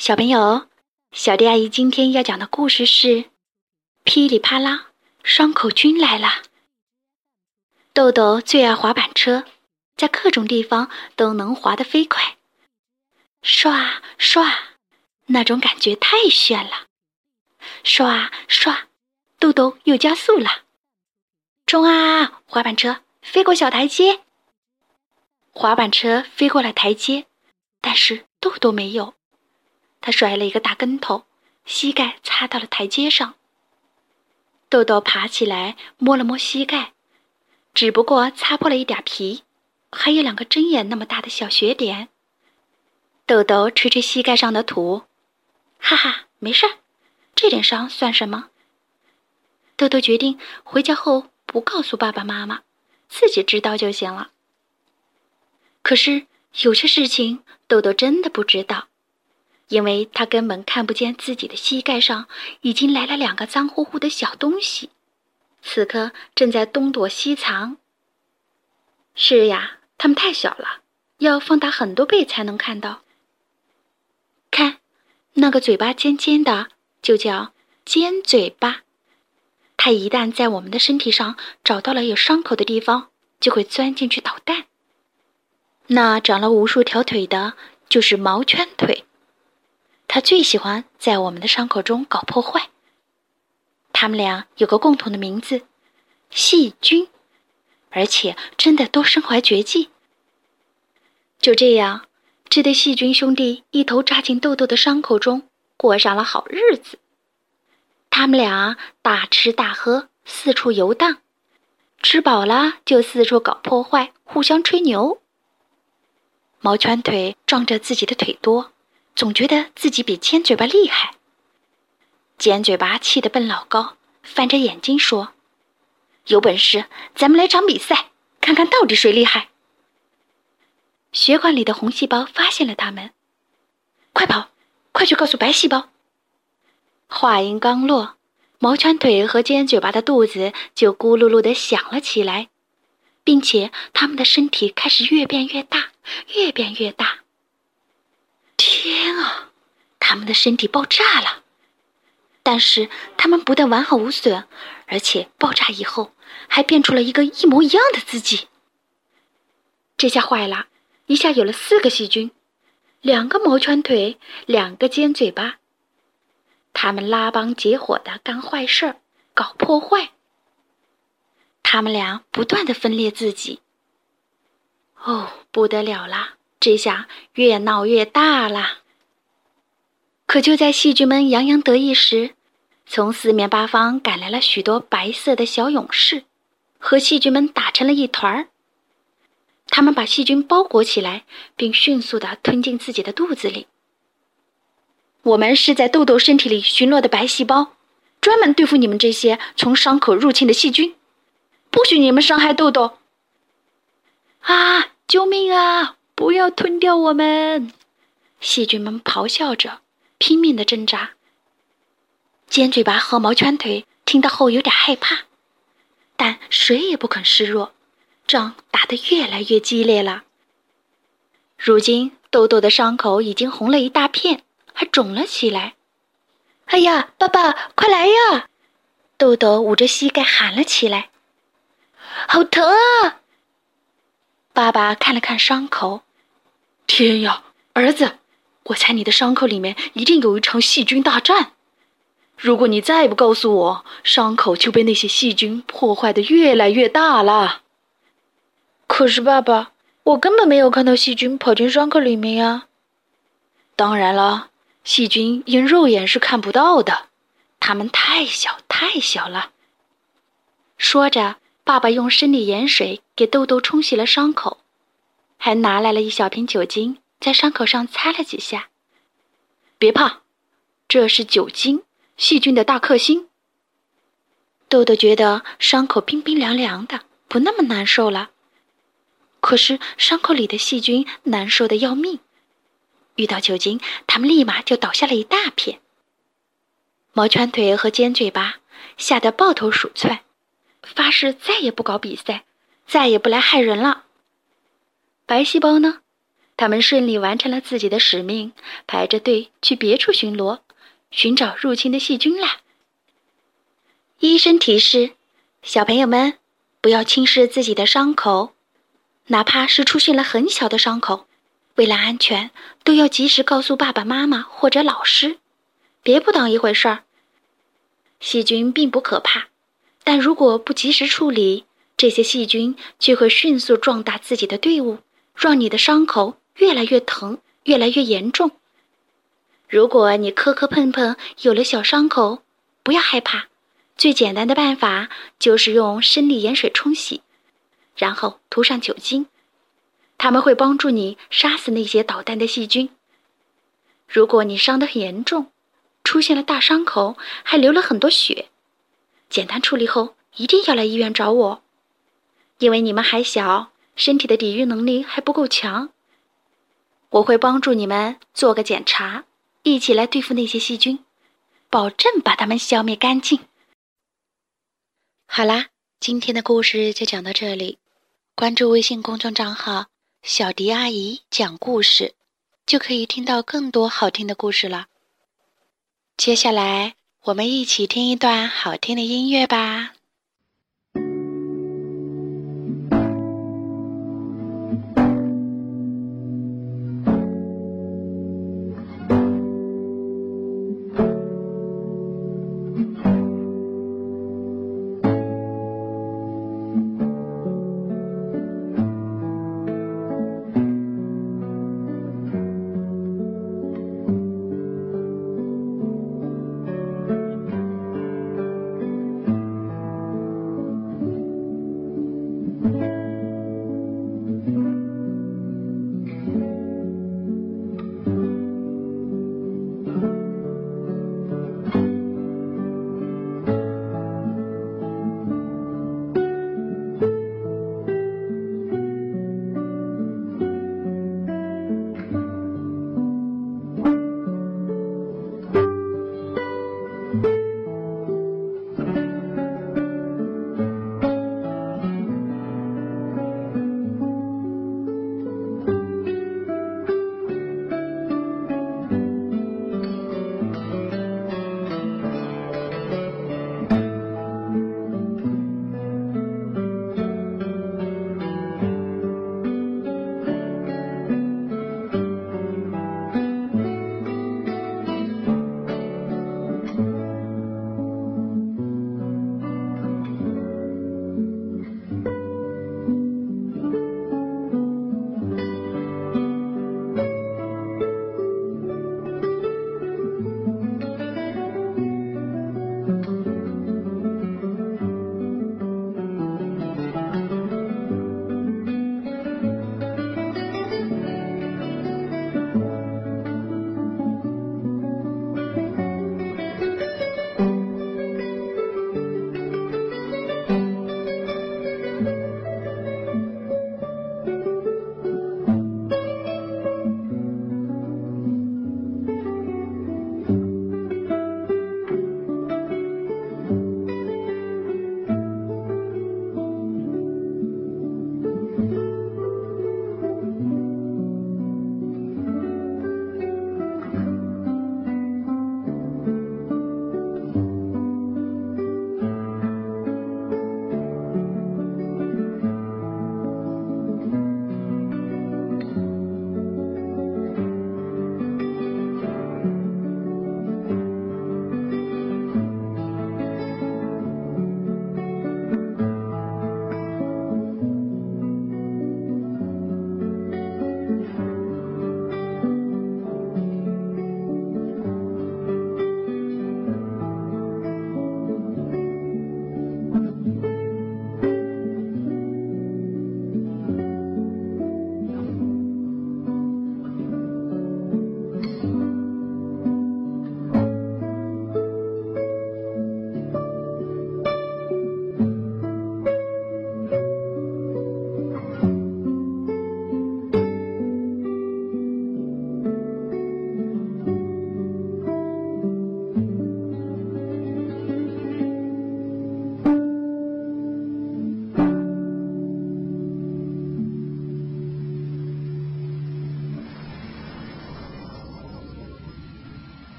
小朋友，小迪阿姨今天要讲的故事是《噼里啪啦，双口君来了》。豆豆最爱滑板车，在各种地方都能滑得飞快，刷刷，那种感觉太炫了！刷刷，豆豆又加速了，冲啊！滑板车飞过小台阶，滑板车飞过了台阶，但是豆豆没有。他摔了一个大跟头，膝盖擦到了台阶上。豆豆爬起来摸了摸膝盖，只不过擦破了一点皮，还有两个针眼那么大的小血点。豆豆吹吹膝盖上的土，哈哈，没事儿，这点伤算什么？豆豆决定回家后不告诉爸爸妈妈，自己知道就行了。可是有些事情豆豆真的不知道。因为他根本看不见自己的膝盖上已经来了两个脏乎乎的小东西，此刻正在东躲西藏。是呀，它们太小了，要放大很多倍才能看到。看，那个嘴巴尖尖的，就叫尖嘴巴。它一旦在我们的身体上找到了有伤口的地方，就会钻进去捣蛋。那长了无数条腿的，就是毛圈腿。他最喜欢在我们的伤口中搞破坏。他们俩有个共同的名字——细菌，而且真的都身怀绝技。就这样，这对细菌兄弟一头扎进豆豆的伤口中，过上了好日子。他们俩大吃大喝，四处游荡，吃饱了就四处搞破坏，互相吹牛。毛圈腿仗着自己的腿多。总觉得自己比尖嘴巴厉害。尖嘴巴气得蹦老高，翻着眼睛说：“有本事咱们来场比赛，看看到底谁厉害。”血管里的红细胞发现了他们，快跑，快去告诉白细胞。话音刚落，毛圈腿和尖嘴巴的肚子就咕噜噜的响了起来，并且他们的身体开始越变越大，越变越大。天啊！他们的身体爆炸了，但是他们不但完好无损，而且爆炸以后还变出了一个一模一样的自己。这下坏了，一下有了四个细菌，两个毛圈腿，两个尖嘴巴。他们拉帮结伙的干坏事儿，搞破坏。他们俩不断的分裂自己。哦，不得了啦！这下越闹越大了。可就在细菌们洋洋得意时，从四面八方赶来了许多白色的小勇士，和细菌们打成了一团儿。他们把细菌包裹起来，并迅速地吞进自己的肚子里。我们是在豆豆身体里巡逻的白细胞，专门对付你们这些从伤口入侵的细菌，不许你们伤害豆豆！啊！救命啊！不要吞掉我们！细菌们咆哮着，拼命的挣扎。尖嘴巴和毛圈腿听到后有点害怕，但谁也不肯示弱。仗打得越来越激烈了。如今豆豆的伤口已经红了一大片，还肿了起来。哎呀，爸爸，快来呀！豆豆捂着膝盖喊了起来：“好疼啊！”爸爸看了看伤口。天呀，儿子，我猜你的伤口里面一定有一场细菌大战。如果你再不告诉我，伤口就被那些细菌破坏的越来越大了。可是爸爸，我根本没有看到细菌跑进伤口里面呀。当然了，细菌因肉眼是看不到的，它们太小太小了。说着，爸爸用生理盐水给豆豆冲洗了伤口。还拿来了一小瓶酒精，在伤口上擦了几下。别怕，这是酒精，细菌的大克星。豆豆觉得伤口冰冰凉凉的，不那么难受了。可是伤口里的细菌难受的要命，遇到酒精，他们立马就倒下了一大片。毛圈腿和尖嘴巴吓得抱头鼠窜，发誓再也不搞比赛，再也不来害人了。白细胞呢？他们顺利完成了自己的使命，排着队去别处巡逻，寻找入侵的细菌啦。医生提示：小朋友们不要轻视自己的伤口，哪怕是出现了很小的伤口，为了安全，都要及时告诉爸爸妈妈或者老师，别不当一回事儿。细菌并不可怕，但如果不及时处理，这些细菌就会迅速壮大自己的队伍，让你的伤口越来越疼，越来越严重。如果你磕磕碰碰有了小伤口，不要害怕，最简单的办法就是用生理盐水冲洗，然后涂上酒精，它们会帮助你杀死那些捣蛋的细菌。如果你伤得很严重，出现了大伤口，还流了很多血。简单处理后，一定要来医院找我，因为你们还小，身体的抵御能力还不够强。我会帮助你们做个检查，一起来对付那些细菌，保证把它们消灭干净。好啦，今天的故事就讲到这里。关注微信公众账号“小迪阿姨讲故事”，就可以听到更多好听的故事了。接下来，我们一起听一段好听的音乐吧。